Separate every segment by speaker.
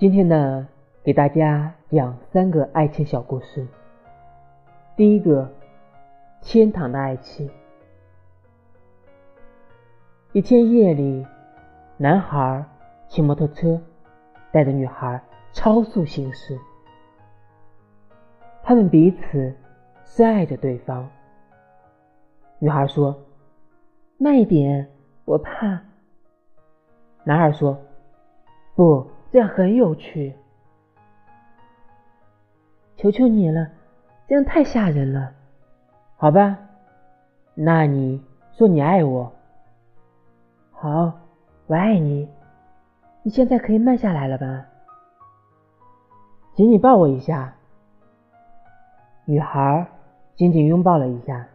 Speaker 1: 今天呢，给大家讲三个爱情小故事。第一个，天堂的爱情。一天夜里，男孩骑摩托车带着女孩超速行驶，他们彼此深爱着对方。女孩说：“慢一点，我怕。”男孩说：“不。”这样很有趣，求求你了，这样太吓人了，好吧？那你说你爱我，好，我爱你。你现在可以慢下来了吧？紧紧抱我一下。女孩紧紧拥抱了一下。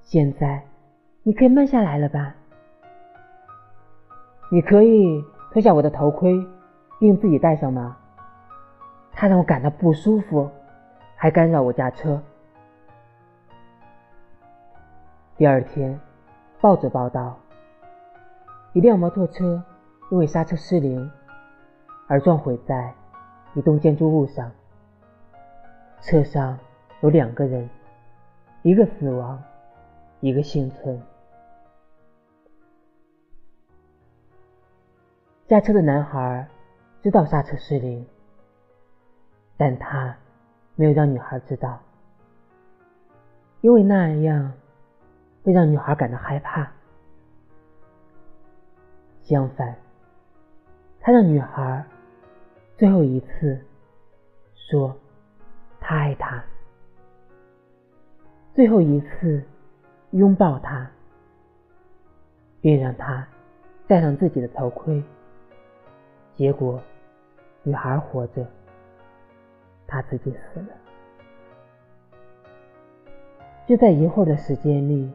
Speaker 1: 现在你可以慢下来了吧？你可以。脱下我的头盔，并自己戴上吗？它让我感到不舒服，还干扰我驾车。第二天，报纸报道，一辆摩托车因为刹车失灵而撞毁在一栋建筑物上，车上有两个人，一个死亡，一个幸存。驾车的男孩知道刹车失灵，但他没有让女孩知道，因为那样会让女孩感到害怕。相反，他让女孩最后一次说他爱她，最后一次拥抱她，并让她戴上自己的头盔。结果，女孩活着，他自己死了。就在一会儿的时间里，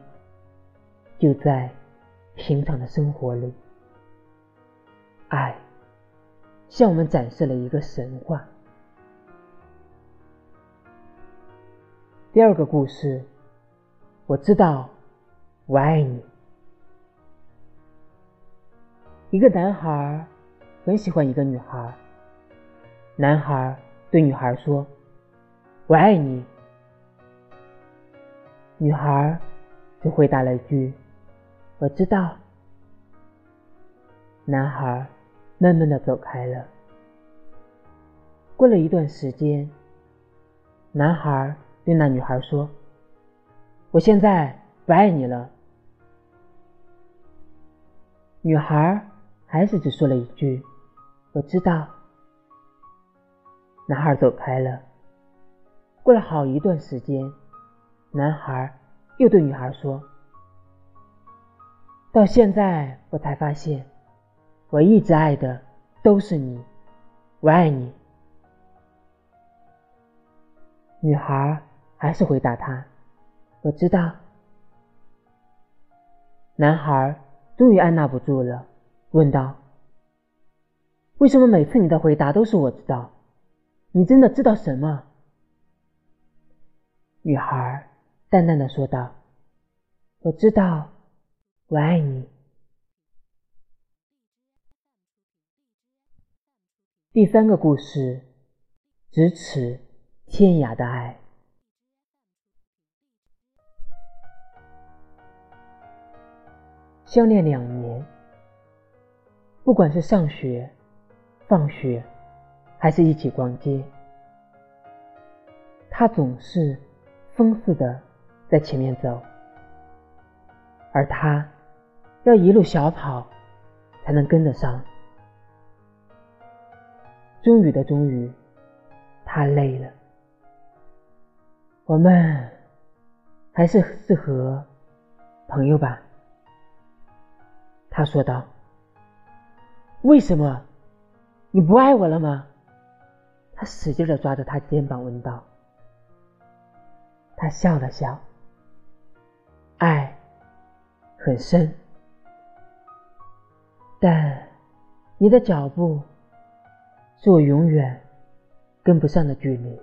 Speaker 1: 就在平常的生活里，爱向我们展示了一个神话。第二个故事，我知道，我爱你。一个男孩。很喜欢一个女孩，男孩对女孩说：“我爱你。”女孩就回答了一句：“我知道。”男孩慢慢的走开了。过了一段时间，男孩对那女孩说：“我现在不爱你了。”女孩还是只说了一句。我知道，男孩走开了。过了好一段时间，男孩又对女孩说：“到现在我才发现，我一直爱的都是你，我爱你。”女孩还是回答他：“我知道。”男孩终于按捺不住了，问道。为什么每次你的回答都是我知道？你真的知道什么？女孩淡淡的说道：“我知道，我爱你。”第三个故事，咫尺天涯的爱。相恋两年，不管是上学。放学，还是一起逛街，他总是风似的在前面走，而他要一路小跑才能跟得上。终于的终于，他累了。我们还是适合朋友吧，他说道。为什么？你不爱我了吗？他使劲的抓着他肩膀问道。他笑了笑，爱很深，但你的脚步是我永远跟不上的距离。